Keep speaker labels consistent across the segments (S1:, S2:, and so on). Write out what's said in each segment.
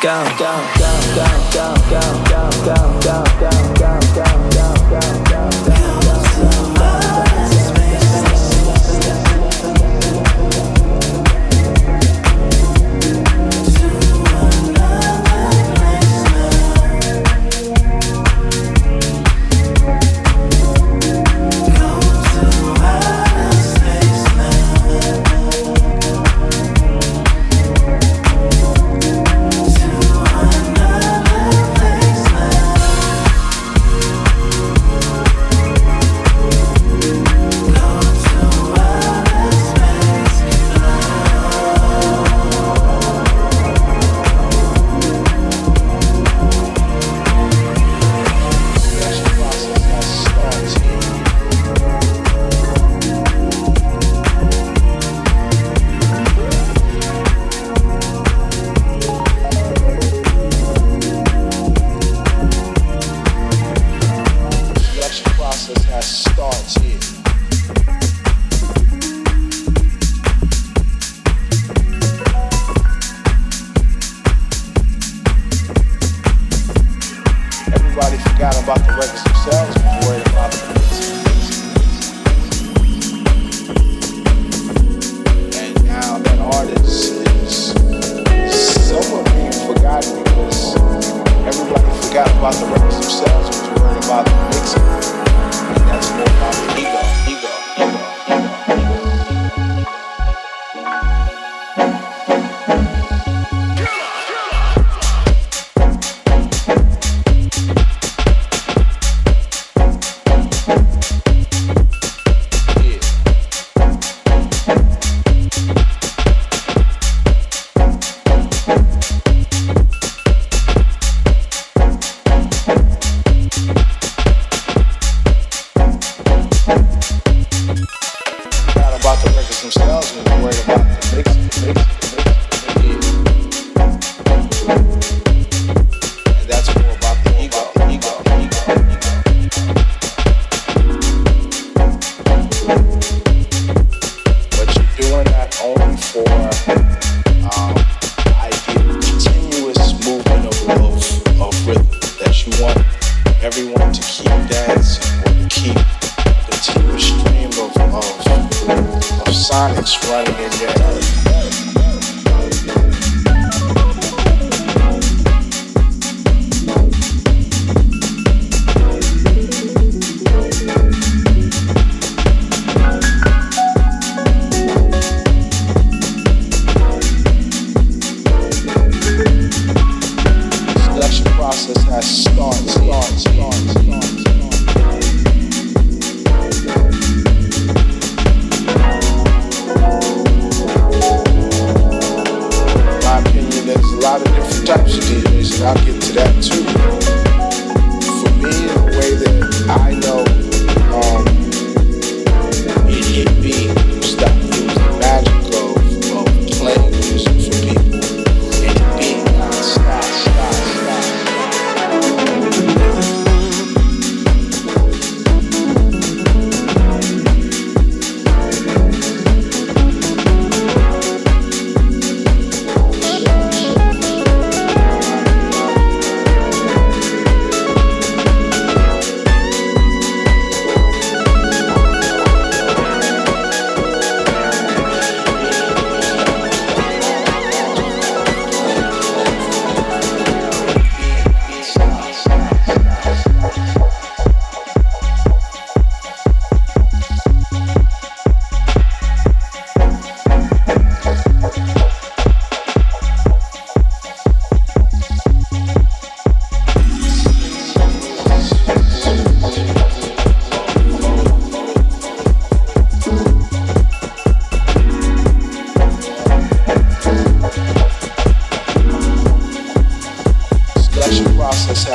S1: go, go.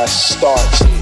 S1: I
S2: starts.